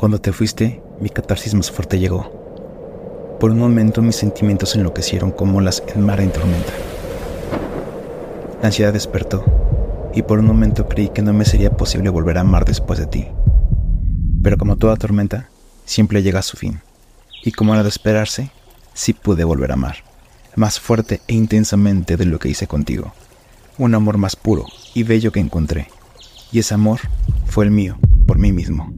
Cuando te fuiste, mi catarsis más fuerte llegó. Por un momento mis sentimientos enloquecieron como las en mar en tormenta. La ansiedad despertó y por un momento creí que no me sería posible volver a amar después de ti. Pero como toda tormenta, siempre llega a su fin. Y como era de esperarse, sí pude volver a amar, más fuerte e intensamente de lo que hice contigo. Un amor más puro y bello que encontré. Y ese amor fue el mío, por mí mismo.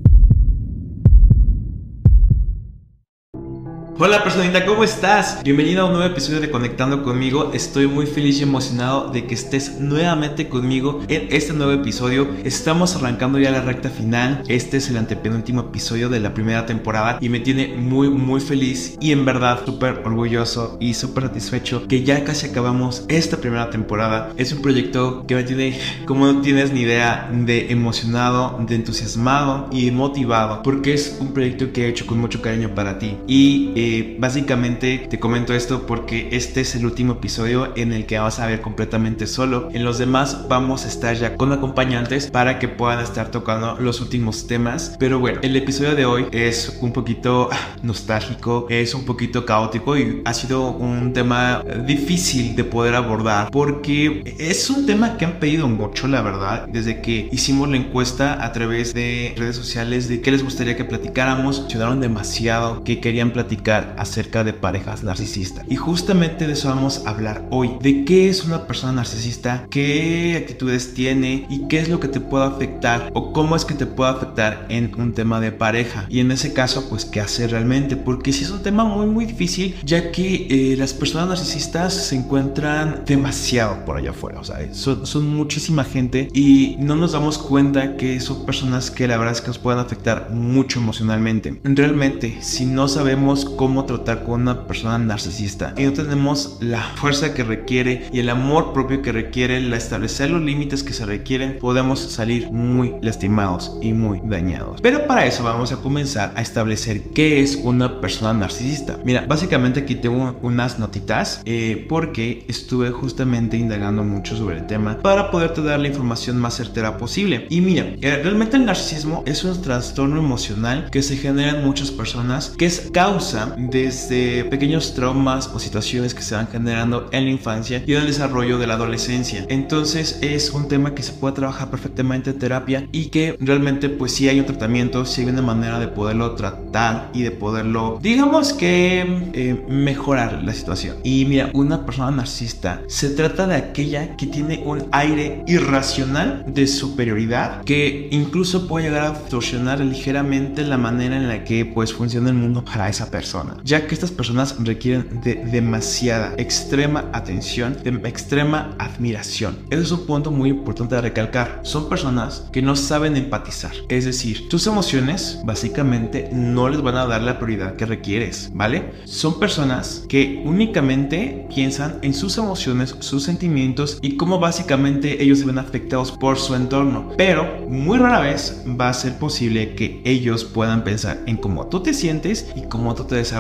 Hola personita, ¿cómo estás? Bienvenido a un nuevo episodio de Conectando conmigo. Estoy muy feliz y emocionado de que estés nuevamente conmigo en este nuevo episodio. Estamos arrancando ya la recta final. Este es el antepenúltimo episodio de la primera temporada y me tiene muy muy feliz y en verdad súper orgulloso y súper satisfecho que ya casi acabamos esta primera temporada. Es un proyecto que me tiene, como no tienes ni idea, de emocionado, de entusiasmado y motivado porque es un proyecto que he hecho con mucho cariño para ti y eh, básicamente te comento esto porque este es el último episodio en el que vas a ver completamente solo. En los demás vamos a estar ya con acompañantes para que puedan estar tocando los últimos temas. Pero bueno, el episodio de hoy es un poquito nostálgico, es un poquito caótico y ha sido un tema difícil de poder abordar porque es un tema que han pedido mucho, la verdad, desde que hicimos la encuesta a través de redes sociales de qué les gustaría que platicáramos. Ayudaron demasiado que querían platicar acerca de parejas narcisistas. Y justamente de eso vamos a hablar hoy. De qué es una persona narcisista, qué actitudes tiene y qué es lo que te puede afectar o cómo es que te puede afectar en un tema de pareja. Y en ese caso, pues qué hacer realmente. Porque si es un tema muy, muy difícil, ya que eh, las personas narcisistas se encuentran demasiado por allá afuera. O sea, son, son muchísima gente y no nos damos cuenta que son personas que la verdad es que nos pueden afectar mucho emocionalmente. Realmente, si no sabemos cómo tratar con una persona narcisista y no tenemos la fuerza que requiere y el amor propio que requiere, la establecer los límites que se requieren, podemos salir muy lastimados y muy dañados. Pero para eso vamos a comenzar a establecer qué es una persona narcisista. Mira, básicamente aquí tengo unas notitas eh, porque estuve justamente indagando mucho sobre el tema para poderte dar la información más certera posible. Y mira, eh, realmente el narcisismo es un trastorno emocional que se genera en muchas personas que es causa desde pequeños traumas o situaciones que se van generando en la infancia y en el desarrollo de la adolescencia. Entonces es un tema que se puede trabajar perfectamente en terapia y que realmente pues si hay un tratamiento, si hay una manera de poderlo tratar y de poderlo, digamos que eh, mejorar la situación. Y mira, una persona narcisista se trata de aquella que tiene un aire irracional de superioridad que incluso puede llegar a distorsionar ligeramente la manera en la que pues funciona el mundo para esa persona ya que estas personas requieren de demasiada, extrema atención, de extrema admiración. Eso es un punto muy importante de recalcar. Son personas que no saben empatizar, es decir, tus emociones básicamente no les van a dar la prioridad que requieres, ¿vale? Son personas que únicamente piensan en sus emociones, sus sentimientos y cómo básicamente ellos se ven afectados por su entorno, pero muy rara vez va a ser posible que ellos puedan pensar en cómo tú te sientes y cómo tú te desarrollas.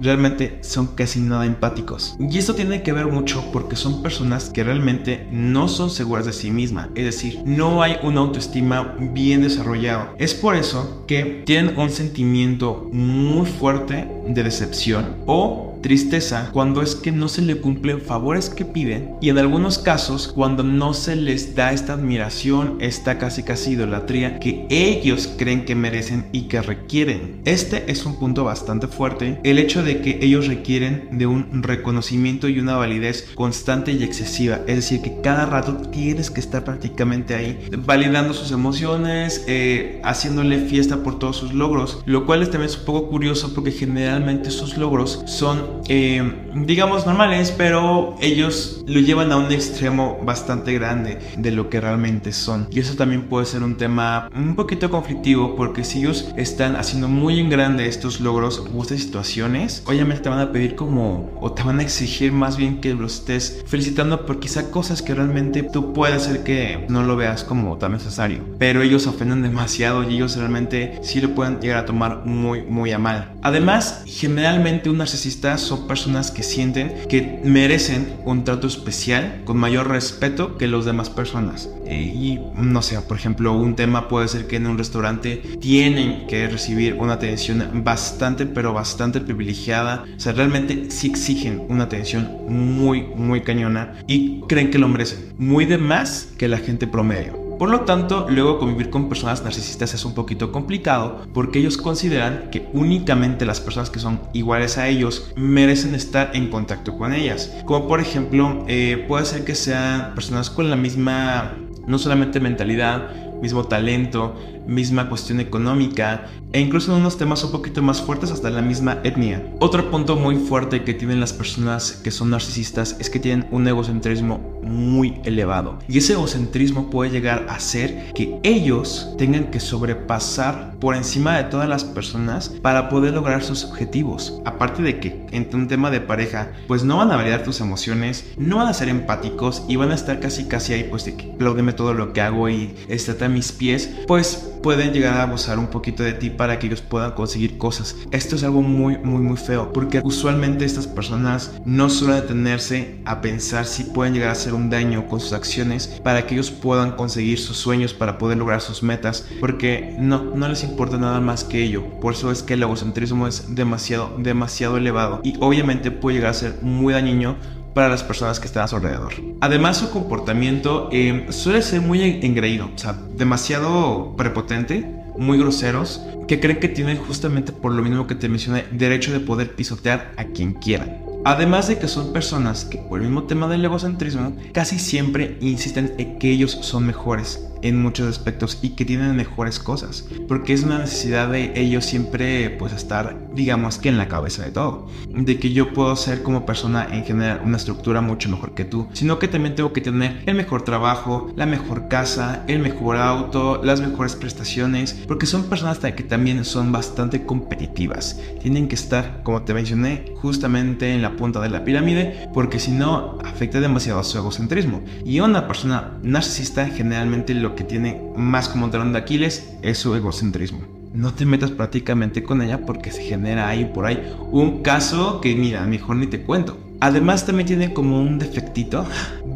Realmente son casi nada empáticos. Y esto tiene que ver mucho porque son personas que realmente no son seguras de sí mismas. Es decir, no hay una autoestima bien desarrollada. Es por eso que tienen un sentimiento muy fuerte de decepción o tristeza cuando es que no se le cumplen favores que piden y en algunos casos cuando no se les da esta admiración, esta casi casi idolatría que ellos creen que merecen y que requieren. Este es un punto bastante fuerte, el hecho de que ellos requieren de un reconocimiento y una validez constante y excesiva, es decir, que cada rato tienes que estar prácticamente ahí validando sus emociones, eh, haciéndole fiesta por todos sus logros, lo cual es también es un poco curioso porque generalmente sus logros son eh, digamos, normales, pero ellos lo llevan a un extremo bastante grande de lo que realmente son. Y eso también puede ser un tema un poquito conflictivo, porque si ellos están haciendo muy en grande estos logros o estas situaciones, obviamente te van a pedir como, o te van a exigir más bien que los estés felicitando por quizá cosas que realmente tú puedes ser que no lo veas como tan necesario. Pero ellos ofenden demasiado y ellos realmente sí lo pueden llegar a tomar muy, muy a mal. Además, generalmente un narcisista son personas que sienten que merecen un trato especial con mayor respeto que los demás personas. Eh, y no sé, por ejemplo, un tema puede ser que en un restaurante tienen que recibir una atención bastante, pero bastante privilegiada. O sea, realmente sí exigen una atención muy, muy cañona y creen que lo merecen. Muy de más que la gente promedio. Por lo tanto, luego convivir con personas narcisistas es un poquito complicado porque ellos consideran que únicamente las personas que son iguales a ellos merecen estar en contacto con ellas. Como por ejemplo, eh, puede ser que sean personas con la misma, no solamente mentalidad, mismo talento, misma cuestión económica e incluso en unos temas un poquito más fuertes hasta la misma etnia. Otro punto muy fuerte que tienen las personas que son narcisistas es que tienen un egocentrismo muy elevado y ese egocentrismo puede llegar a ser que ellos tengan que sobrepasar por encima de todas las personas para poder lograr sus objetivos. Aparte de que en un tema de pareja pues no van a validar tus emociones, no van a ser empáticos y van a estar casi casi ahí pues de que aplaudeme todo lo que hago y estate a mis pies, pues pueden llegar a abusar un poquito de ti para que ellos puedan conseguir cosas. Esto es algo muy, muy, muy feo, porque usualmente estas personas no suelen detenerse a pensar si pueden llegar a hacer un daño con sus acciones para que ellos puedan conseguir sus sueños, para poder lograr sus metas, porque no, no les importa nada más que ello. Por eso es que el egocentrismo es demasiado, demasiado elevado y obviamente puede llegar a ser muy dañino para las personas que están a su alrededor. Además, su comportamiento eh, suele ser muy engreído, o sea, demasiado prepotente, muy groseros, que creen que tienen justamente por lo mismo que te mencioné, derecho de poder pisotear a quien quieran. Además de que son personas que por el mismo tema del egocentrismo casi siempre insisten en que ellos son mejores en muchos aspectos y que tienen mejores cosas, porque es una necesidad de ellos siempre pues estar digamos que en la cabeza de todo, de que yo puedo ser como persona en general una estructura mucho mejor que tú, sino que también tengo que tener el mejor trabajo, la mejor casa, el mejor auto, las mejores prestaciones, porque son personas que también son bastante competitivas, tienen que estar como te mencioné justamente en la punta de la pirámide, porque si no afecta demasiado su egocentrismo. Y una persona narcisista generalmente lo que tiene más como talón de Aquiles es su egocentrismo. No te metas prácticamente con ella porque se genera ahí por ahí un caso que mira, mejor ni te cuento. Además también tiene como un defectito,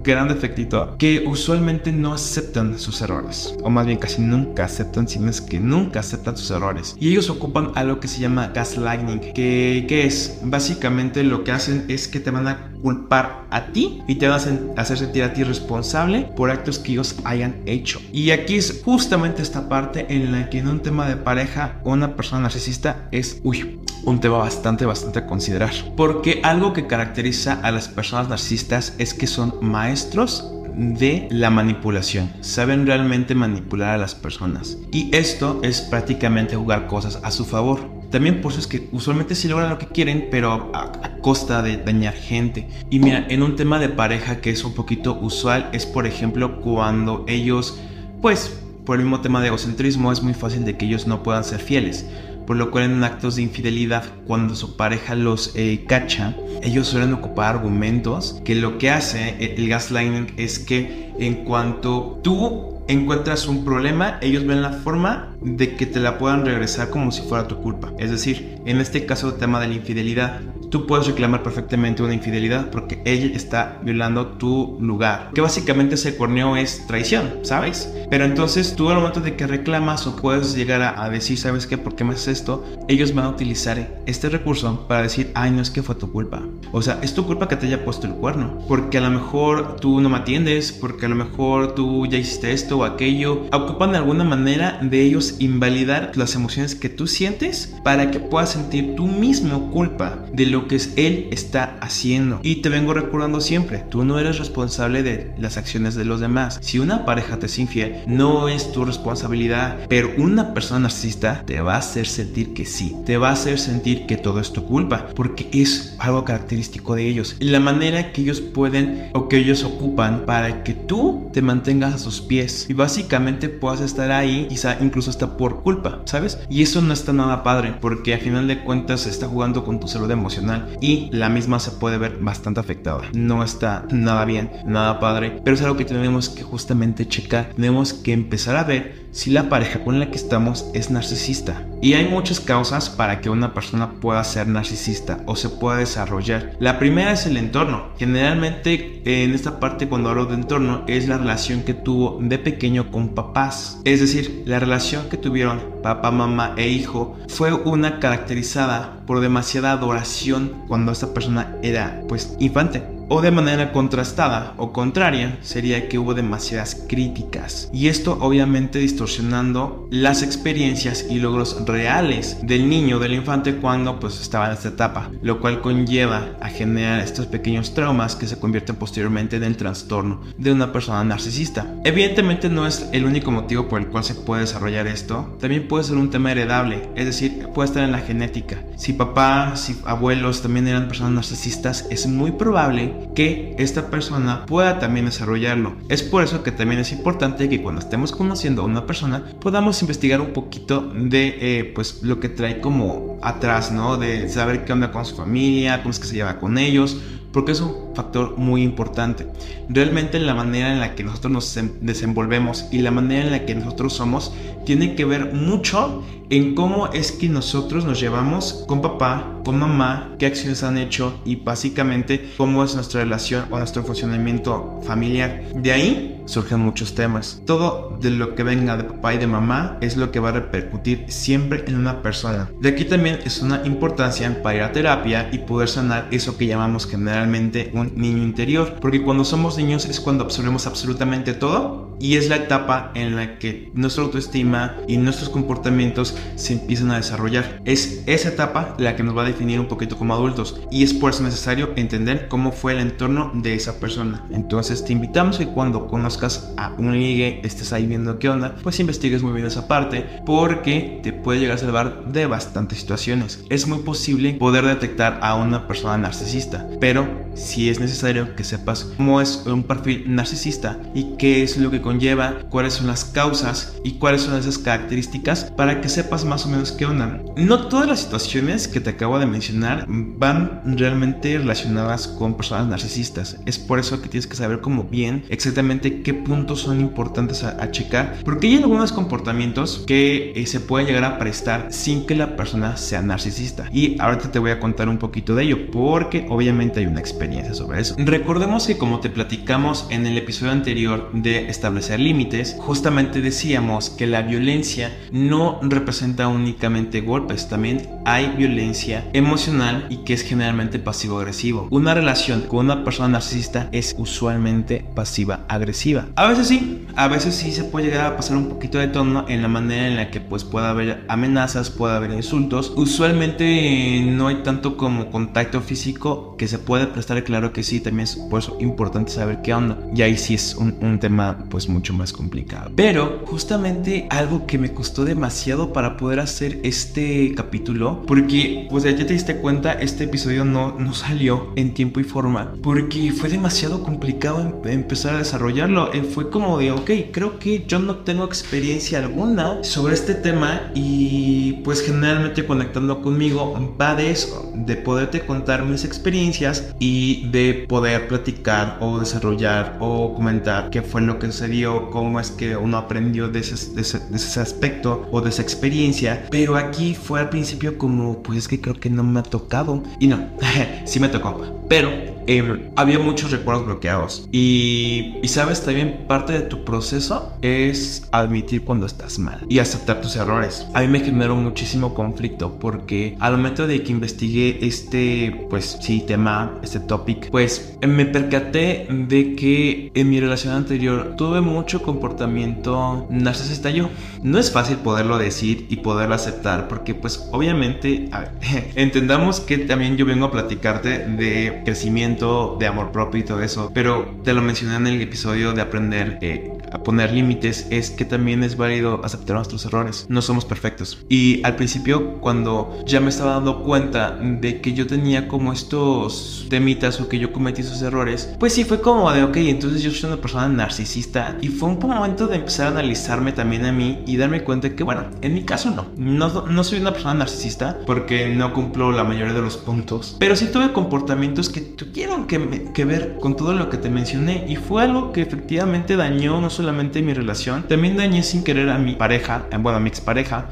gran defectito, que usualmente no aceptan sus errores. O más bien casi nunca aceptan, sino es que nunca aceptan sus errores. Y ellos ocupan algo que se llama gaslighting, que, que es básicamente lo que hacen es que te van a culpar a ti y te van a hacer sentir a ti responsable por actos que ellos hayan hecho. Y aquí es justamente esta parte en la que en un tema de pareja una persona narcisista es, uy, un tema bastante, bastante a considerar. Porque algo que caracteriza a las personas narcisistas es que son maestros de la manipulación. Saben realmente manipular a las personas. Y esto es prácticamente jugar cosas a su favor. También por eso es que usualmente sí logran lo que quieren, pero a, a, costa de dañar gente. Y mira, en un tema de pareja que es un poquito usual es por ejemplo cuando ellos, pues por el mismo tema de egocentrismo, es muy fácil de que ellos no puedan ser fieles por lo cual en actos de infidelidad, cuando su pareja los eh, cacha, ellos suelen ocupar argumentos que lo que hace el gaslighting es que en cuanto tú encuentras un problema, ellos ven la forma de que te la puedan regresar como si fuera tu culpa. Es decir, en este caso el tema de la infidelidad, tú puedes reclamar perfectamente una infidelidad porque ella está violando tu lugar. Que básicamente ese corneo es traición, ¿sabes? Pero entonces tú al momento de que reclamas o puedes llegar a, a, decir, ¿sabes qué? ¿Por qué me haces esto? Ellos van a utilizar este recurso para decir, ay, no es que fue tu culpa. O sea, es tu culpa que te haya puesto el cuerno. Porque a lo mejor tú no me atiendes, porque a lo mejor tú ya hiciste esto o aquello. Ocupan de alguna manera de ellos invalidar las emociones que tú sientes para que puedas sentir tú mismo culpa de lo que él está haciendo. Y te vengo recordando siempre, tú no eres responsable de las acciones de los demás. Si una pareja te es infiel, no es tu responsabilidad, pero una persona narcisista te va a hacer sentir que sí, te va a hacer sentir que todo es tu culpa, porque es algo característico de ellos. La manera que ellos pueden o que ellos ocupan para que tú te mantengas a sus pies y básicamente puedas estar ahí, quizá incluso hasta por culpa, ¿sabes? Y eso no está nada padre, porque a final de cuentas se está jugando con tu salud emocional y la misma se puede ver bastante afectada. No está nada bien, nada padre, pero es algo que tenemos que justamente checar. Tenemos que empezar a ver si la pareja con la que estamos es narcisista. Y hay muchas causas para que una persona pueda ser narcisista o se pueda desarrollar. La primera es el entorno. Generalmente en esta parte cuando hablo de entorno es la relación que tuvo de pequeño con papás. Es decir, la relación que tuvieron papá, mamá e hijo fue una caracterizada por demasiada adoración cuando esta persona era pues infante. O de manera contrastada o contraria sería que hubo demasiadas críticas. Y esto obviamente distorsionando las experiencias y logros reales del niño, del infante cuando pues estaba en esta etapa. Lo cual conlleva a generar estos pequeños traumas que se convierten posteriormente en el trastorno de una persona narcisista. Evidentemente no es el único motivo por el cual se puede desarrollar esto. También puede ser un tema heredable. Es decir, puede estar en la genética. Si papá, si abuelos también eran personas narcisistas, es muy probable que esta persona pueda también desarrollarlo. Es por eso que también es importante que cuando estemos conociendo a una persona podamos investigar un poquito de eh, pues lo que trae como atrás, ¿no? De saber qué onda con su familia, cómo es que se lleva con ellos, porque es un factor muy importante. Realmente la manera en la que nosotros nos desenvolvemos y la manera en la que nosotros somos tiene que ver mucho en cómo es que nosotros nos llevamos con papá, con mamá, qué acciones han hecho y básicamente cómo es nuestra relación o nuestro funcionamiento familiar. De ahí surgen muchos temas. Todo de lo que venga de papá y de mamá es lo que va a repercutir siempre en una persona. De aquí también es una importancia para ir a terapia y poder sanar eso que llamamos generalmente un niño interior. Porque cuando somos niños es cuando absorbemos absolutamente todo y es la etapa en la que nuestra autoestima y nuestros comportamientos se empiezan a desarrollar. Es esa etapa la que nos va a definir un poquito como adultos y es por eso necesario entender cómo fue el entorno de esa persona. Entonces te invitamos que cuando conozcas a un ligue, estés ahí viendo qué onda, pues investigues muy bien esa parte porque te puede llegar a salvar de bastantes situaciones. Es muy posible poder detectar a una persona narcisista, pero si es necesario que sepas cómo es un perfil narcisista y qué es lo que conlleva, cuáles son las causas y cuáles son esas características para que sepas más o menos qué onda. No todas las situaciones que te acabo de mencionar van realmente relacionadas con personas narcisistas. Es por eso que tienes que saber como bien exactamente qué puntos son importantes a, checar. Porque hay algunos comportamientos que eh, se pueden llegar a prestar sin que la persona sea narcisista. Y ahorita te voy a contar un poquito de ello porque obviamente hay una experiencia sobre eso. Recordemos que como te platicamos en el episodio anterior de establecer límites, justamente decíamos que la violencia no representa únicamente golpes, también hay violencia emocional y que es generalmente pasivo-agresivo. Una relación con una persona narcisista es usualmente pasiva-agresiva. A veces sí, a veces sí se puede llegar a pasar un poquito de tono en la manera en la que pues puede haber amenazas, puede haber insultos. Usualmente no hay tanto como contacto físico que se puede prestar, claro que sí, también es por eso importante saber qué onda. Y ahí sí es un, un tema pues mucho más complicado. Pero justamente algo que me costó demasiado para poder hacer este capítulo porque pues ya te diste cuenta este episodio no, no salió en tiempo y forma porque fue demasiado complicado em, empezar a desarrollarlo eh, fue como de ok creo que yo no tengo experiencia alguna sobre este tema y pues generalmente conectando conmigo va de eso de poderte contar mis experiencias y de poder platicar o desarrollar o comentar qué fue lo que sucedió cómo es que uno aprendió de ese, de ese, de ese aspecto o de esa experiencia pero aquí fue al principio como, pues es que creo que no me ha tocado. Y no, sí me tocó, pero Em, había muchos recuerdos bloqueados. Y, y sabes, también parte de tu proceso es admitir cuando estás mal y aceptar tus errores. A mí me generó muchísimo conflicto porque al momento de que investigué este, pues sí, tema, este topic, pues me percaté de que en mi relación anterior tuve mucho comportamiento narcisista yo. No es fácil poderlo decir y poderlo aceptar porque pues obviamente, entendamos que también yo vengo a platicarte de crecimiento de amor propio y todo eso. Pero te lo mencioné en el episodio de aprender eh, a poner límites, es que también es válido aceptar nuestros errores. No somos perfectos. Y al principio, cuando ya me estaba dando cuenta de que yo tenía como estos temitas o que yo cometí esos errores, pues sí fue como de, ok, entonces yo soy una persona narcisista. Y fue un momento de empezar a analizarme también a mí y darme cuenta que, bueno, en mi caso no. No, no soy una persona narcisista porque no cumplo la mayoría de los puntos. Pero sí tuve comportamientos que tuvieron que, que ver con todo lo que te mencioné. Y fue algo que efectivamente dañó no solo solamente mi relación, también dañé sin querer a mi pareja, eh, bueno, a mi expareja,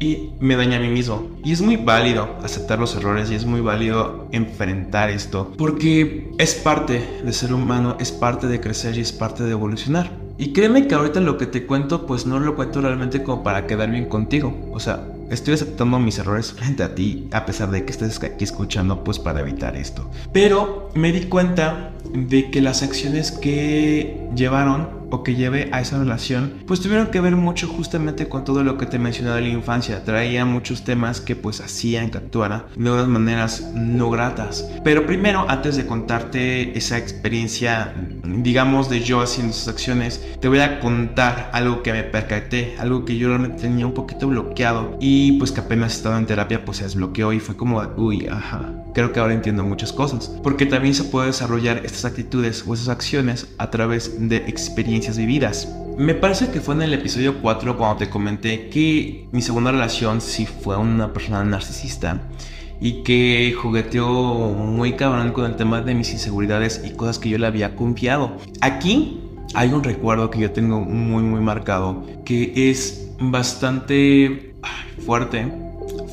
y me dañé a mí mismo. Y es muy válido aceptar los errores y es muy válido enfrentar esto, porque es parte de ser humano, es parte de crecer y es parte de evolucionar. Y créeme que ahorita lo que te cuento, pues no lo cuento realmente como para quedar bien contigo. O sea, estoy aceptando mis errores frente a ti, a pesar de que estés aquí escuchando, pues para evitar esto. Pero me di cuenta de que las acciones que llevaron o que lleve a esa relación, pues tuvieron que ver mucho justamente con todo lo que te mencionaba de la infancia. Traía muchos temas que pues hacían que actuara de unas maneras no gratas. Pero primero, antes de contarte esa experiencia, digamos, de yo haciendo esas acciones, te voy a contar algo que me percaté, algo que yo realmente tenía un poquito bloqueado y pues que apenas estado en terapia pues se desbloqueó y fue como, uy, ajá, creo que ahora entiendo muchas cosas. Porque también se puede desarrollar estas actitudes o esas acciones a través de experiencias vividas. Me parece que fue en el episodio 4 cuando te comenté que mi segunda relación sí fue una persona narcisista y que jugueteó muy cabrón con el tema de mis inseguridades y cosas que yo le había confiado. Aquí hay un recuerdo que yo tengo muy muy marcado que es bastante fuerte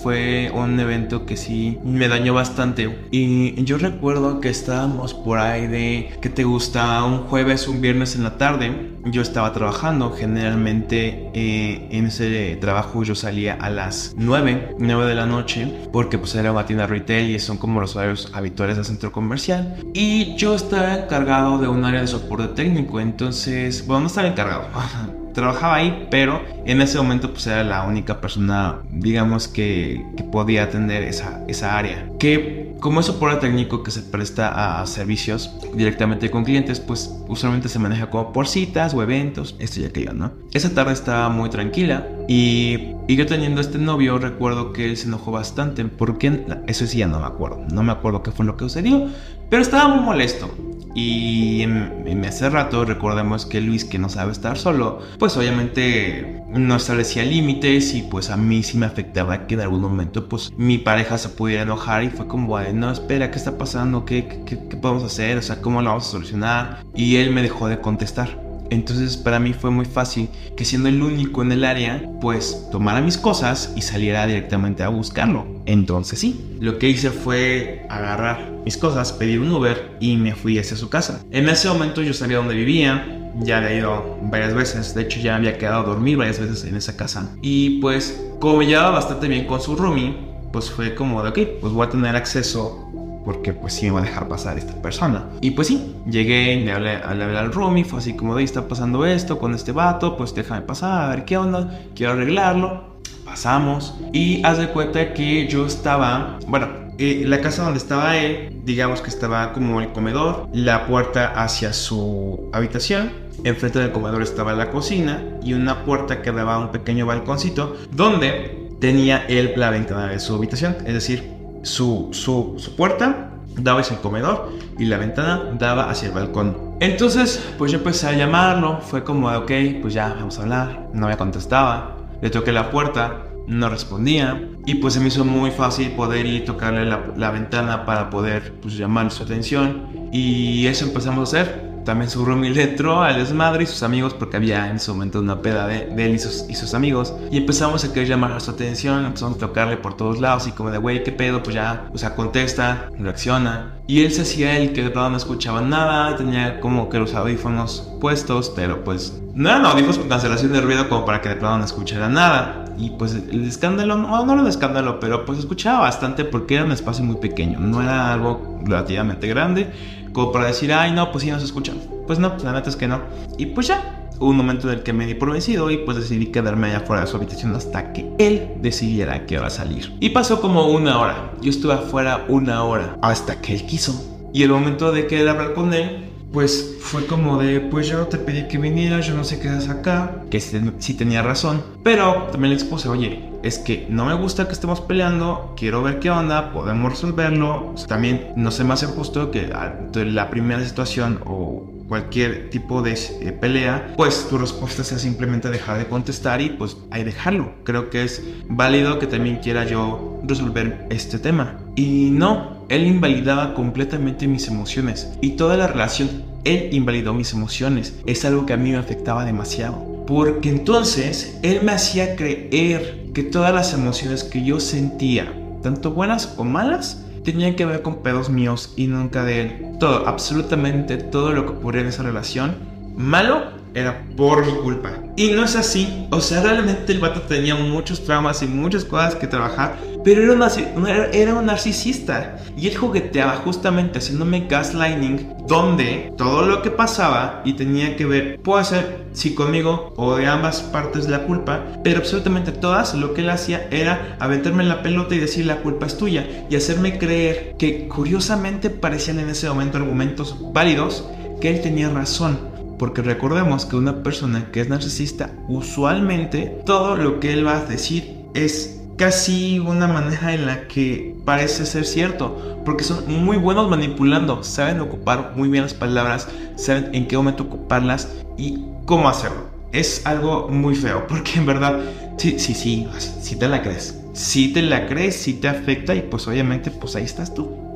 fue un evento que sí me dañó bastante. Y yo recuerdo que estábamos por ahí de que te gusta un jueves, un viernes en la tarde. Yo estaba trabajando, generalmente eh, en ese trabajo yo salía a las 9, 9 de la noche, porque pues era una tienda retail y son como los horarios habituales del centro comercial. Y yo estaba encargado de un área de soporte técnico, entonces, bueno, no estaba encargado, trabajaba ahí, pero en ese momento pues era la única persona, digamos, que, podía atender esa, esa área. Que como es soporte técnico que se presta a servicios directamente con clientes, pues usualmente se maneja como por citas o eventos, esto y aquello, ¿no? Esa tarde estaba muy tranquila y, y yo teniendo este novio recuerdo que él se enojó bastante, porque eso sí ya no me acuerdo, no me acuerdo qué fue lo que sucedió, pero estaba muy molesto. Y en, hace rato recordemos que Luis, que no sabe estar solo, pues obviamente no establecía límites y pues a mí sí me afectaba que en algún momento pues mi pareja se pudiera enojar y fue como, no, espera, ¿qué está pasando? ¿Qué, qué, qué podemos hacer? O sea, ¿cómo lo vamos a solucionar? Y él me dejó de contestar. Entonces para mí fue muy fácil que siendo el único en el área, pues tomara mis cosas y saliera directamente a buscarlo. Entonces sí, lo que hice fue agarrar mis cosas, pedir un Uber y me fui hacia su casa. En ese momento yo sabía dónde vivía, ya había ido varias veces, de hecho ya había quedado a dormir varias veces en esa casa. Y pues como me llevaba bastante bien con su roomie, pues fue como de, ok, pues voy a tener acceso porque pues sí me va a dejar pasar esta persona. Y pues sí, llegué, le hablé, le hablé al roomie, fue así como de, está pasando esto con este vato, pues déjame pasar, a ver qué onda, quiero arreglarlo. Pasamos y haz de cuenta que yo estaba, bueno, eh, la casa donde estaba él, digamos que estaba como el comedor, la puerta hacia su habitación, enfrente del comedor estaba la cocina y una puerta que daba a un pequeño balconcito donde tenía él la ventana de su habitación, es decir, su, su, puerta daba hacia el comedor y la ventana daba hacia el balcón. Entonces, pues yo empecé a llamarlo, fue como, ok, pues ya, vamos a hablar, no me contestaba, le toqué la puerta, no respondía y pues se me hizo muy fácil poder ir tocarle la, la ventana para poder pues llamar su atención y eso empezamos a hacer también su roomie le entró al desmadre y sus amigos, porque había en ese momento una peda de, él y sus, y sus, amigos. Y empezamos a querer llamar su atención, empezamos a tocarle por todos lados y como de, güey, ¿qué pedo? Pues ya, o sea, contesta, reacciona. Y él se hacía el que de verdad no escuchaba nada, tenía como que los audífonos puestos, pero pues no eran audífonos con cancelación de ruido como para que de verdad no escuchara nada. Y pues el escándalo, no, no era un escándalo, pero pues escuchaba bastante porque era un espacio muy pequeño, no era algo relativamente grande como para decir, ay, no, pues sí nos escuchan. Pues no, la neta es que no. Y pues ya, hubo un momento en el que me di por vencido y pues decidí quedarme allá fuera de su habitación hasta que él decidiera que hora salir. Y pasó como una hora. Yo estuve afuera una hora hasta que él quiso. Y el momento de querer hablar con él, pues fue como de, pues yo te pedí que vinieras, yo no sé qué haces acá, que sí, tenía razón, pero también le expuse, oye, es que no me gusta que estemos peleando, quiero ver qué onda, podemos resolverlo, también no se me hace justo que la primera situación o cualquier tipo de eh, pelea, pues tu respuesta sea simplemente dejar de contestar y pues hay dejarlo. Creo que es válido que también quiera yo resolver este tema. Y no, él invalidaba completamente mis emociones y toda la relación él invalidó mis emociones. Es algo que a mí me afectaba demasiado. Porque entonces él me hacía creer que todas las emociones que yo sentía, tanto buenas o malas, tenían que ver con pedos míos y nunca de él. Todo, absolutamente todo lo que ocurría en esa relación, malo era por su culpa. Y no es así. O sea, realmente el vato tenía muchos traumas y muchas cosas que trabajar. Pero era un, narcisista. Y él jugueteaba justamente haciéndome gaslighting. Donde todo lo que pasaba y tenía que ver, puede ser si conmigo o de ambas partes la culpa. Pero absolutamente todas lo que él hacía era aventarme en la pelota y decir la culpa es tuya. Y hacerme creer que curiosamente parecían en ese momento argumentos válidos que él tenía razón. Porque recordemos que una persona que es narcisista, usualmente todo lo que él va a decir es casi una manera en la que parece ser cierto. Porque son muy buenos manipulando, saben ocupar muy bien las palabras, saben en qué momento ocuparlas y cómo hacerlo. Es algo muy feo, porque en verdad, sí, sí, sí, sí te la crees. Si te la crees, si te afecta y pues obviamente pues ahí estás tú.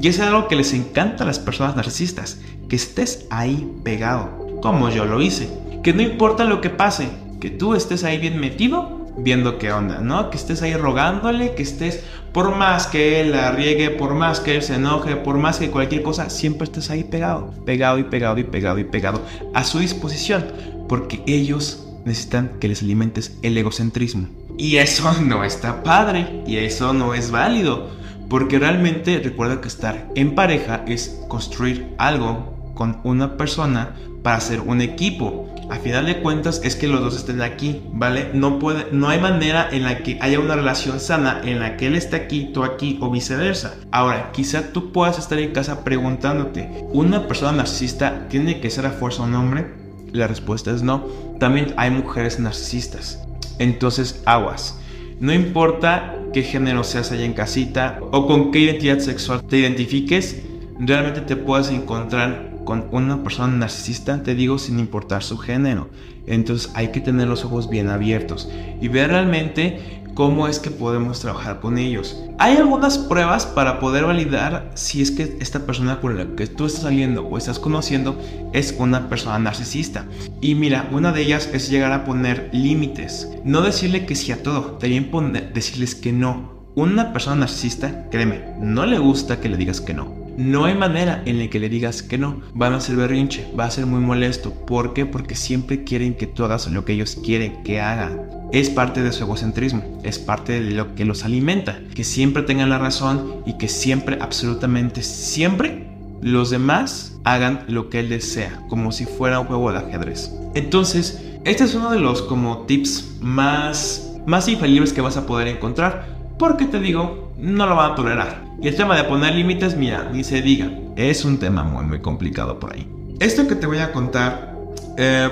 Y es algo que les encanta a las personas narcisistas, que estés ahí pegado, como yo lo hice. Que no importa lo que pase, que tú estés ahí bien metido viendo qué onda, ¿no? Que estés ahí rogándole, que estés, por más que él la riegue, por más que él se enoje, por más que cualquier cosa, siempre estés ahí pegado, pegado y pegado y pegado y pegado a su disposición, porque ellos necesitan que les alimentes el egocentrismo. Y eso no está padre, y eso no es válido. Porque realmente recuerda que estar en pareja es construir algo con una persona para hacer un equipo. A final de cuentas es que los dos estén aquí, ¿vale? No, puede, no hay manera en la que haya una relación sana en la que él esté aquí, tú aquí o viceversa. Ahora, quizá tú puedas estar en casa preguntándote, ¿una persona narcisista tiene que ser a fuerza un hombre? La respuesta es no. También hay mujeres narcisistas. Entonces, aguas. No importa qué género seas allá en casita o con qué identidad sexual te identifiques, realmente te puedes encontrar con una persona narcisista, te digo, sin importar su género. Entonces hay que tener los ojos bien abiertos y ver realmente cómo es que podemos trabajar con ellos. Hay algunas pruebas para poder validar si es que esta persona con la que tú estás saliendo o estás conociendo es una persona narcisista. Y mira, una de ellas es llegar a poner límites. No decirle que sí a todo, también decirles que no. Una persona narcisista, créeme, no le gusta que le digas que no. No hay manera en la que le digas que no. Van a ser berrinche, va a ser muy molesto. ¿Por qué? Porque siempre quieren que tú hagas lo que ellos quieren que hagan. Es parte de su egocentrismo, es parte de lo que los alimenta. Que siempre tengan la razón y que siempre, absolutamente siempre, los demás hagan lo que él desea, como si fuera un juego de ajedrez. Entonces, este es uno de los como tips más, más infalibles que vas a poder encontrar. Porque te digo, no lo van a tolerar. Y el tema de poner límites, mira, ni se diga. Es un tema muy, muy complicado por ahí. Esto que te voy a contar, eh,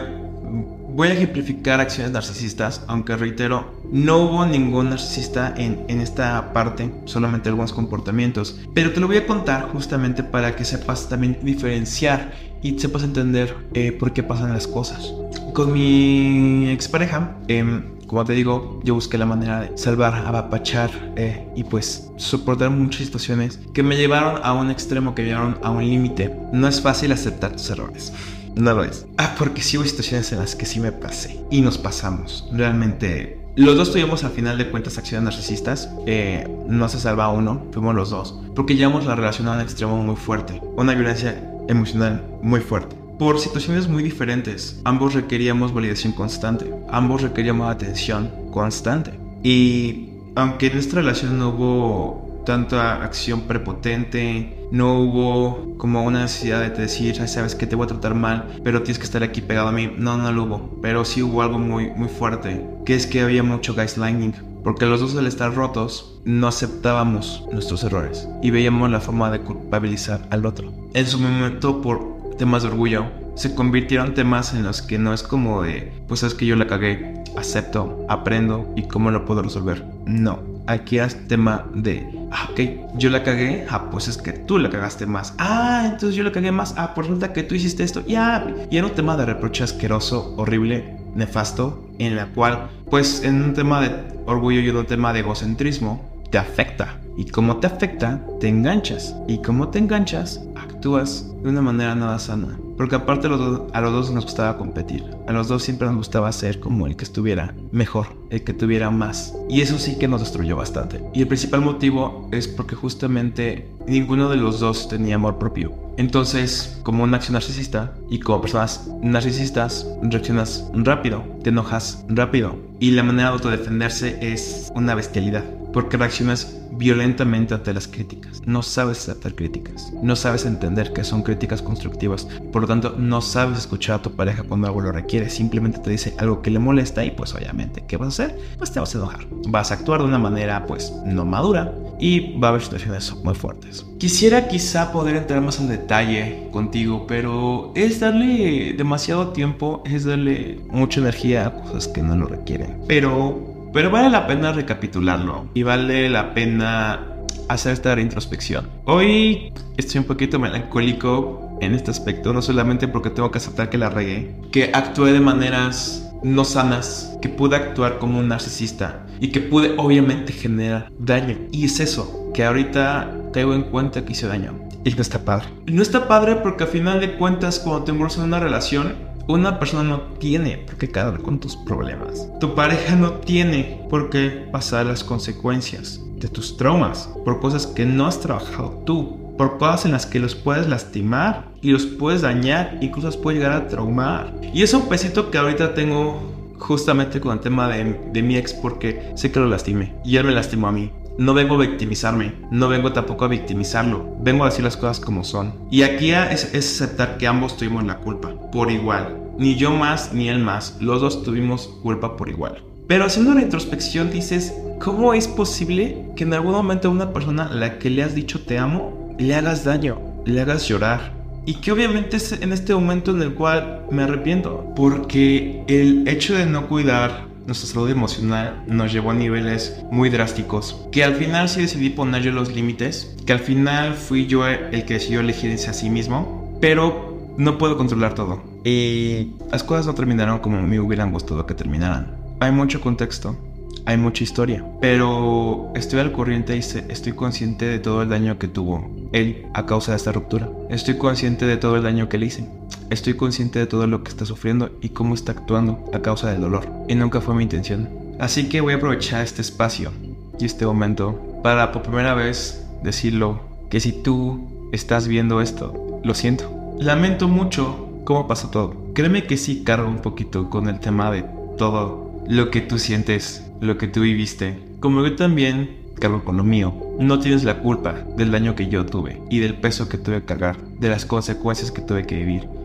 voy a ejemplificar acciones narcisistas, aunque reitero, no hubo ningún narcisista en, en, esta parte, solamente algunos comportamientos. Pero te lo voy a contar justamente para que sepas también diferenciar y sepas entender eh, por qué pasan las cosas. Con mi expareja, eh, como te digo, yo busqué la manera de salvar, abapachar eh, y pues soportar muchas situaciones que me llevaron a un extremo, que me llevaron a un límite. No es fácil aceptar tus errores. No lo es. Ah, porque sí hubo situaciones en las que sí me pasé. Y nos pasamos. Realmente los dos tuvimos al final de cuentas acciones narcisistas. Eh, no se salva uno, fuimos los dos. Porque llevamos la relación a un extremo muy fuerte. Una violencia emocional muy fuerte por situaciones muy diferentes. Ambos requeríamos validación constante, ambos requeríamos atención constante. Y aunque en nuestra relación no hubo tanta acción prepotente, no hubo como una necesidad de decir, sabes que te voy a tratar mal, pero tienes que estar aquí pegado a mí. No, no lo hubo. Pero sí hubo algo muy, muy fuerte, que es que había mucho gaslighting. Porque los dos al estar rotos no aceptábamos nuestros errores y veíamos la forma de culpabilizar al otro. En su momento por temas de orgullo se convirtieron temas en los que no es como de, pues sabes que yo la cagué, acepto, aprendo y cómo lo puedo resolver. No, aquí es tema de, ah, ok, yo la cagué, ah, pues es que tú la cagaste más. Ah, entonces yo la cagué más, ah, por pues resulta que tú hiciste esto, ya. Y era un tema de reproche asqueroso, horrible, nefasto, en la cual, pues en un tema de orgullo y en un tema de egocentrismo, te afecta. Y como te afecta, te enganchas. Y como te enganchas, actúas de una manera nada sana. Porque aparte a los, dos nos gustaba competir. A los dos siempre nos gustaba ser como el que estuviera mejor, el que tuviera más. Y eso sí que nos destruyó bastante. Y el principal motivo es porque justamente ninguno de los dos tenía amor propio. Entonces, como un acción narcisista y como personas narcisistas, reaccionas rápido, te enojas rápido. Y la manera de autodefenderse es una bestialidad. Porque reaccionas violentamente ante las críticas. No sabes aceptar críticas. No sabes entender que son críticas constructivas. Por lo tanto, no sabes escuchar a tu pareja cuando algo lo requiere. Simplemente te dice algo que le molesta y pues obviamente, ¿qué vas a hacer? Pues te vas a enojar. Vas a actuar de una manera pues no madura y va a haber situaciones muy fuertes. Quisiera quizá poder entrar más en detalle contigo, pero es darle demasiado tiempo, es darle mucha energía a cosas que no lo requieren. Pero pero vale la pena recapitularlo y vale la pena hacer esta reintrospección. Hoy estoy un poquito melancólico en este aspecto, no solamente porque tengo que aceptar que la regué, que actué de maneras no sanas, que pude actuar como un narcisista y que pude obviamente generar daño. Y es eso, que ahorita tengo en cuenta que hice daño. Y no está padre. No está padre porque al final de cuentas cuando te envuelves en una relación una persona no tiene por qué cargar con tus problemas. Tu pareja no tiene por qué pasar las consecuencias de tus traumas por cosas que no has trabajado tú, por cosas en las que los puedes lastimar y los puedes dañar, incluso los puedes llegar a traumar. Y es un pesito que ahorita tengo justamente con el tema de, de mi ex porque sé que lo lastimé y él me lastimó a mí. No vengo a victimizarme, no vengo tampoco a victimizarlo, vengo a decir las cosas como son. Y aquí es, aceptar que ambos tuvimos la culpa, por igual. Ni yo más, ni él más, los dos tuvimos culpa por igual. Pero haciendo la introspección dices, ¿cómo es posible que en algún momento una persona a la que le has dicho te amo, le hagas daño, le hagas llorar? Y que obviamente es en este momento en el cual me arrepiento, porque el hecho de no cuidar nuestra salud emocional nos llevó a niveles muy drásticos. Que al final sí decidí poner yo los límites, que al final fui yo el que decidió elegirse a sí mismo, pero no puedo controlar todo. Y las cosas no terminaron como me hubieran gustado que terminaran. Hay mucho contexto, hay mucha historia, pero estoy al corriente y estoy consciente de todo el daño que tuvo él a causa de esta ruptura. Estoy consciente de todo el daño que le hice. Estoy consciente de todo lo que está sufriendo y cómo está actuando a causa del dolor. Y nunca fue mi intención. Así que voy a aprovechar este espacio y este momento para por primera vez decirlo que si tú estás viendo esto, lo siento. Lamento mucho cómo pasó todo. Créeme que sí cargo un poquito con el tema de todo lo que tú sientes, lo que tú viviste. Como yo también cargo con lo mío. No tienes la culpa del daño que yo tuve y del peso que tuve que cargar, de las consecuencias que tuve que vivir.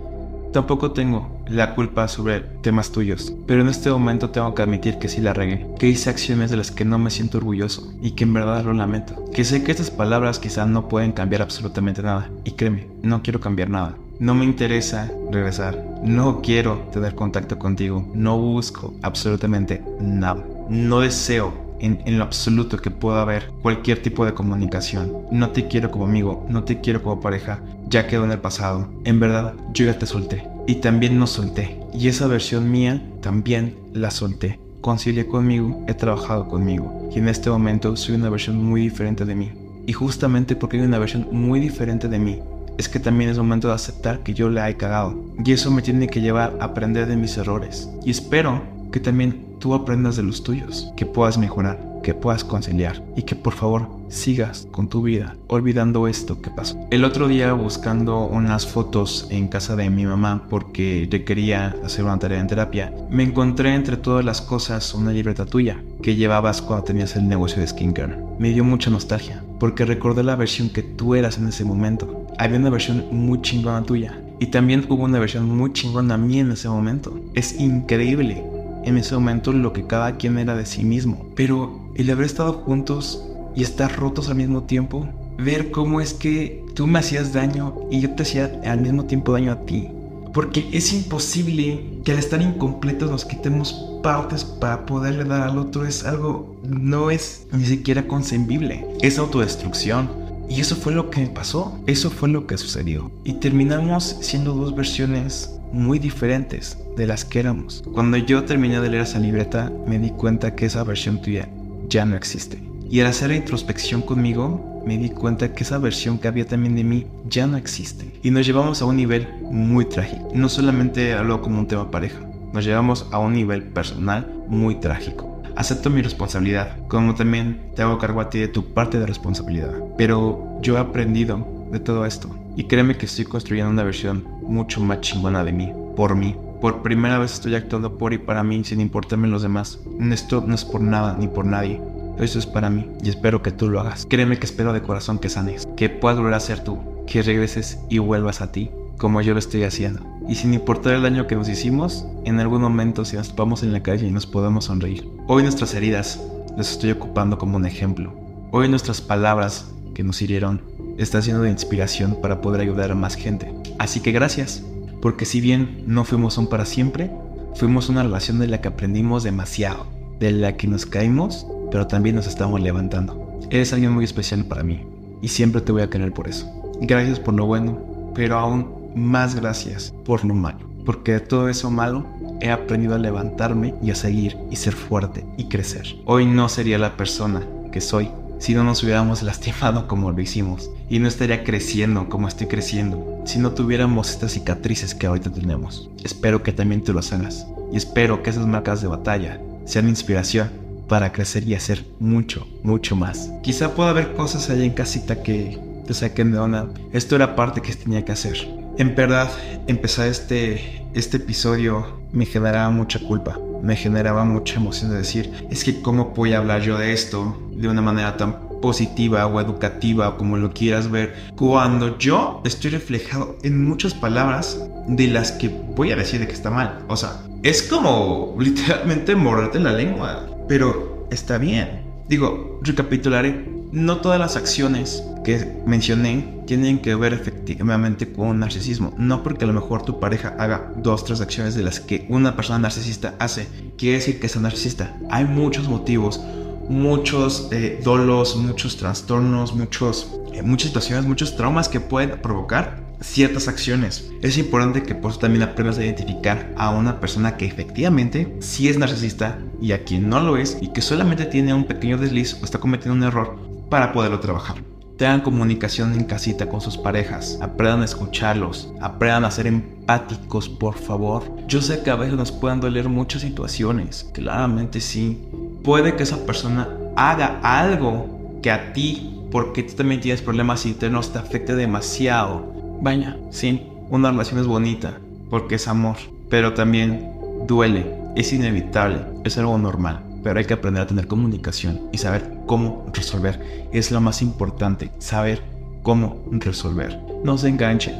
Tampoco tengo la culpa sobre temas tuyos, pero en este momento tengo que admitir que sí la regué, que hice acciones de las que no me siento orgulloso y que en verdad lo lamento. Que sé que estas palabras quizá no pueden cambiar absolutamente nada, y créeme, no quiero cambiar nada. No me interesa regresar, no quiero tener contacto contigo, no busco absolutamente nada. No deseo en, lo absoluto que pueda haber cualquier tipo de comunicación. No te quiero como amigo, no te quiero como pareja, ya quedó en el pasado. En verdad, yo ya te solté. Y también nos solté. Y esa versión mía también la solté. Concilié conmigo, he trabajado conmigo. Y en este momento soy una versión muy diferente de mí. Y justamente porque hay una versión muy diferente de mí, es que también es momento de aceptar que yo la he cagado. Y eso me tiene que llevar a aprender de mis errores. Y espero que también tú aprendas de los tuyos, que puedas mejorar, que puedas conciliar y que por favor sigas con tu vida olvidando esto que pasó. El otro día buscando unas fotos en casa de mi mamá porque yo quería hacer una tarea en terapia, me encontré entre todas las cosas una libreta tuya que llevabas cuando tenías el negocio de skincare. Me dio mucha nostalgia porque recordé la versión que tú eras en ese momento. Había una versión muy chingona tuya y también hubo una versión muy chingona a mí en ese momento. Es increíble en ese momento lo que cada quien era de sí mismo. Pero el haber estado juntos y estar rotos al mismo tiempo, ver cómo es que tú me hacías daño y yo te hacía al mismo tiempo daño a ti. Porque es imposible que al estar incompletos nos quitemos partes para poderle dar al otro. Es algo, no es ni siquiera concebible. Es autodestrucción. Y eso fue lo que pasó. Eso fue lo que sucedió. Y terminamos siendo dos versiones muy diferentes de las que éramos. Cuando yo terminé de leer esa libreta, me di cuenta que esa versión tuya ya no existe. Y al hacer la introspección conmigo, me di cuenta que esa versión que había también de mí ya no existe. Y nos llevamos a un nivel muy trágico. No solamente hablo como un tema pareja, nos llevamos a un nivel personal muy trágico. Acepto mi responsabilidad, como también te hago cargo a ti de tu parte de responsabilidad. Pero yo he aprendido de todo esto. Y créeme que estoy construyendo una versión mucho más chingona de mí, por mí. Por primera vez estoy actuando por y para mí sin importarme los demás. Esto no es por nada ni por nadie. Eso es para mí y espero que tú lo hagas. Créeme que espero de corazón que sanes, que puedas volver a ser tú, que regreses y vuelvas a ti, como yo lo estoy haciendo. Y sin importar el daño que nos hicimos, en algún momento si nos topamos en la calle y nos podemos sonreír. Hoy nuestras heridas las estoy ocupando como un ejemplo. Hoy nuestras palabras que nos hirieron están siendo de inspiración para poder ayudar a más gente. Así que gracias, porque si bien no fuimos un para siempre, fuimos una relación de la que aprendimos demasiado, de la que nos caímos pero también nos estamos levantando. Eres alguien muy especial para mí y siempre te voy a querer por eso. Gracias por lo bueno, pero aún más gracias por lo malo, porque de todo eso malo he aprendido a levantarme y a seguir y ser fuerte y crecer. Hoy no sería la persona que soy si no nos hubiéramos lastimado como lo hicimos y no estaría creciendo como estoy creciendo si no tuviéramos estas cicatrices que ahorita tenemos. Espero que también tú las hagas y espero que esas marcas de batalla sean inspiración para crecer y hacer mucho, mucho más. Quizá pueda haber cosas allá en casita que te saquen de onda. Esto era parte que tenía que hacer. En verdad, empezar este, este episodio me generaba mucha culpa. Me generaba mucha emoción de decir, es que cómo voy a hablar yo de esto de una manera tan positiva o educativa o como lo quieras ver, cuando yo estoy reflejado en muchas palabras de las que voy a decir de que está mal. O sea, es como literalmente morderte la lengua. Pero está bien. Digo, recapitularé. No todas las acciones que mencioné tienen que ver efectivamente con narcisismo. No porque a lo mejor tu pareja haga dos, tres acciones de las que una persona narcisista hace, quiere decir que es narcisista. Hay muchos motivos, muchos eh, dolos, muchos trastornos, muchos, eh, muchas situaciones, muchos traumas que pueden provocar ciertas acciones. Es importante que por eso también aprendas a identificar a una persona que efectivamente sí es narcisista y a quien no lo es y que solamente tiene un pequeño desliz o está cometiendo un error para poderlo trabajar. Tengan comunicación en casita con sus parejas, aprendan a escucharlos, aprendan a ser empáticos, por favor. Yo sé que a veces nos pueden doler muchas situaciones, claramente sí. Puede que esa persona haga algo que a ti, porque tú también tienes problemas internos, te afecte demasiado Vaya, sí, una relación es bonita, porque es amor, pero también duele, es inevitable, es algo normal, pero hay que aprender a tener comunicación y saber cómo resolver. Es lo más importante, saber cómo resolver. No se enganchen,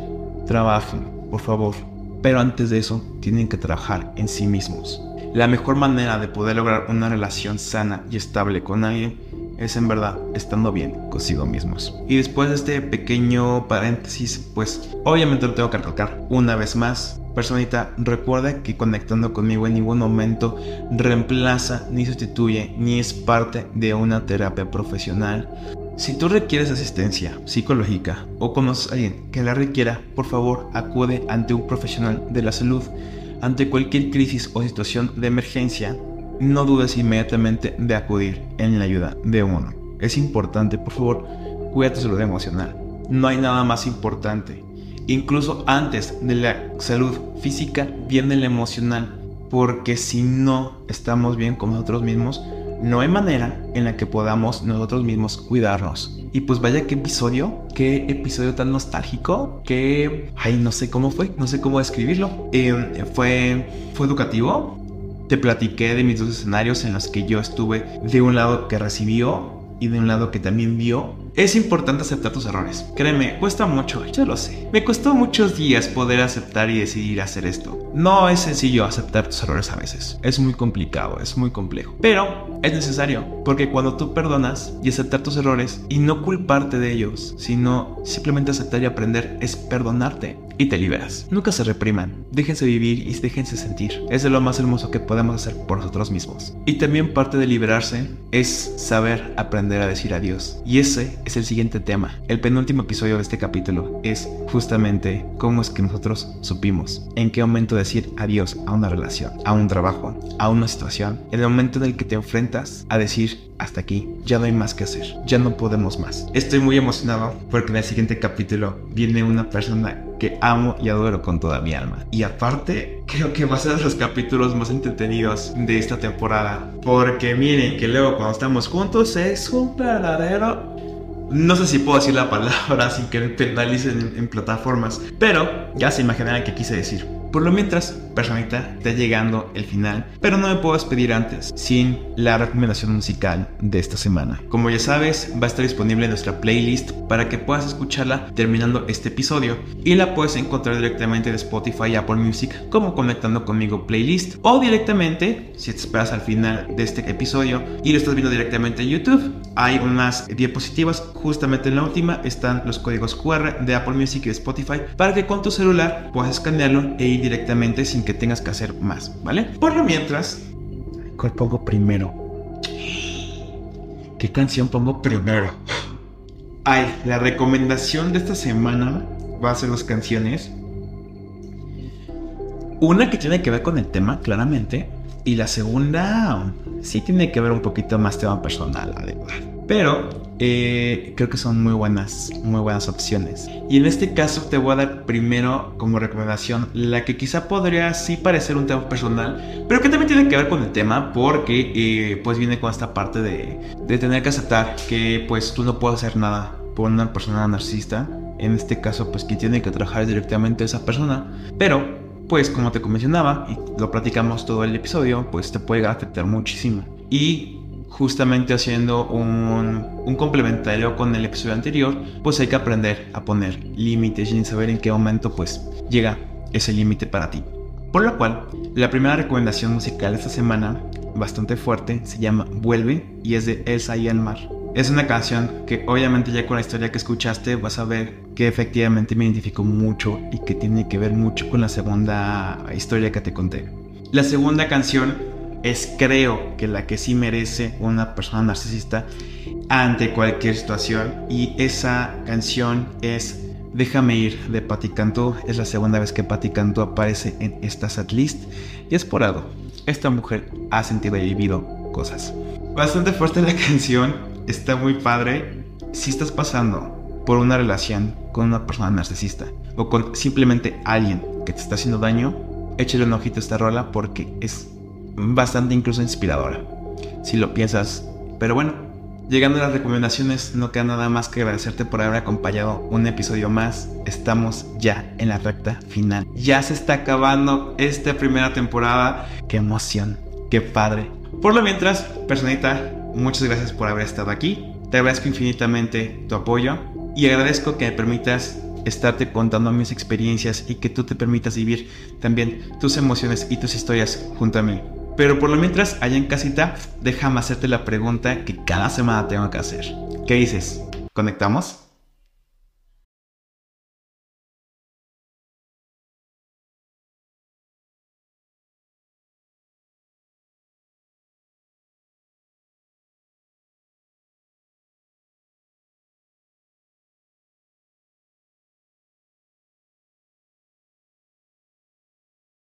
trabajen, por favor, pero antes de eso tienen que trabajar en sí mismos. La mejor manera de poder lograr una relación sana y estable con alguien es en verdad estando bien consigo mismos. Y después de este pequeño paréntesis, pues obviamente lo tengo que recalcar una vez más. Personita, recuerda que conectando conmigo en ningún momento reemplaza ni sustituye ni es parte de una terapia profesional. Si tú requieres asistencia psicológica o conoces a alguien que la requiera, por favor acude ante un profesional de la salud. Ante cualquier crisis o situación de emergencia, no dudes inmediatamente de acudir en la ayuda de uno. Es importante, por favor, cuida tu salud emocional. No hay nada más importante. Incluso antes de la salud física viene la emocional, porque si no estamos bien con nosotros mismos, no hay manera en la que podamos nosotros mismos cuidarnos. Y pues vaya qué episodio, qué episodio tan nostálgico, que, ay, no sé cómo fue, no sé cómo describirlo. Eh, fue, fue educativo, te platiqué de mis dos escenarios en los que yo estuve de un lado que recibió y de un lado que también vio. Es importante aceptar tus errores. Créeme, cuesta mucho, yo lo sé. Me costó muchos días poder aceptar y decidir hacer esto. No es sencillo aceptar tus errores a veces. Es muy complicado, es muy complejo. Pero es necesario, porque cuando tú perdonas y aceptar tus errores y no culparte de ellos, sino simplemente aceptar y aprender, es perdonarte. Y te liberas. Nunca se repriman, déjense vivir y déjense sentir. Es de lo más hermoso que podemos hacer por nosotros mismos. Y también parte de liberarse es saber aprender a decir adiós. Y ese es el siguiente tema. El penúltimo episodio de este capítulo es justamente cómo es que nosotros supimos en qué momento decir adiós a una relación, a un trabajo, a una situación. En el momento en el que te enfrentas a decir hasta aquí, ya no hay más que hacer, ya no podemos más. Estoy muy emocionado porque en el siguiente capítulo viene una persona que amo y adoro con toda mi alma. Y aparte, creo que va a ser de los capítulos más entretenidos de esta temporada. Porque miren que luego cuando estamos juntos es un verdadero... No sé si puedo decir la palabra sin que me penalicen en, plataformas, pero ya se imaginarán qué quise decir. Por lo mientras, personita, está llegando el final, pero no me puedo despedir antes sin la recomendación musical de esta semana. Como ya sabes, va a estar disponible en nuestra playlist para que puedas escucharla terminando este episodio y la puedes encontrar directamente en Spotify y Apple Music como conectando conmigo playlist o directamente, si te esperas al final de este episodio y lo estás viendo directamente en YouTube, hay unas diapositivas, justamente en la última están los códigos QR de Apple Music y Spotify para que con tu celular puedas escanearlo e ir directamente sin que tengas que hacer más, ¿vale? Por lo mientras, ¿cuál pongo primero? ¿Qué canción pongo primero? Ay, la recomendación de esta semana va a ser dos canciones. Una que tiene que ver con el tema, claramente. Y la segunda sí tiene que ver un poquito más tema personal, verdad. Pero eh, creo que son muy buenas, muy buenas opciones. Y en este caso te voy a dar primero como recomendación la que quizá podría sí parecer un tema personal, pero que también tiene que ver con el tema porque eh, pues viene con esta parte de, de tener que aceptar que pues tú no puedes hacer nada por una persona narcisista. En este caso pues quien tiene que trabajar directamente esa persona. Pero pues como te mencionaba y lo platicamos todo el episodio, pues te puede afectar muchísimo. Y justamente haciendo un, complementario con el episodio anterior, pues hay que aprender a poner límites y saber en qué momento pues llega ese límite para ti. Por lo cual, la primera recomendación musical esta semana, bastante fuerte, se llama Vuelve y es de Elsa y Elmar. Es una canción que obviamente ya con la historia que escuchaste vas a ver que efectivamente me identifico mucho y que tiene que ver mucho con la segunda historia que te conté. La segunda canción es creo que la que sí merece una persona narcisista ante cualquier situación y esa canción es Déjame ir de Patti Cantú. Es la segunda vez que Patti Cantú aparece en esta setlist y es por algo. Esta mujer ha sentido y vivido cosas. Bastante fuerte la canción, está muy padre. Si estás pasando por una relación con una persona narcisista o con simplemente alguien que te está haciendo daño, échale un ojito a esta rola porque es bastante incluso inspiradora, si lo piensas. Pero bueno, llegando a las recomendaciones, no queda nada más que agradecerte por haber acompañado un episodio más. Estamos ya en la recta final. Ya se está acabando esta primera temporada. Qué emoción, qué padre. Por lo mientras, personita, muchas gracias por haber estado aquí. Te agradezco infinitamente tu apoyo y agradezco que me permitas estarte contando mis experiencias y que tú te permitas vivir también tus emociones y tus historias junto a mí. Pero por lo mientras, allá en casita, déjame hacerte la pregunta que cada semana tengo que hacer. ¿Qué dices? ¿Conectamos?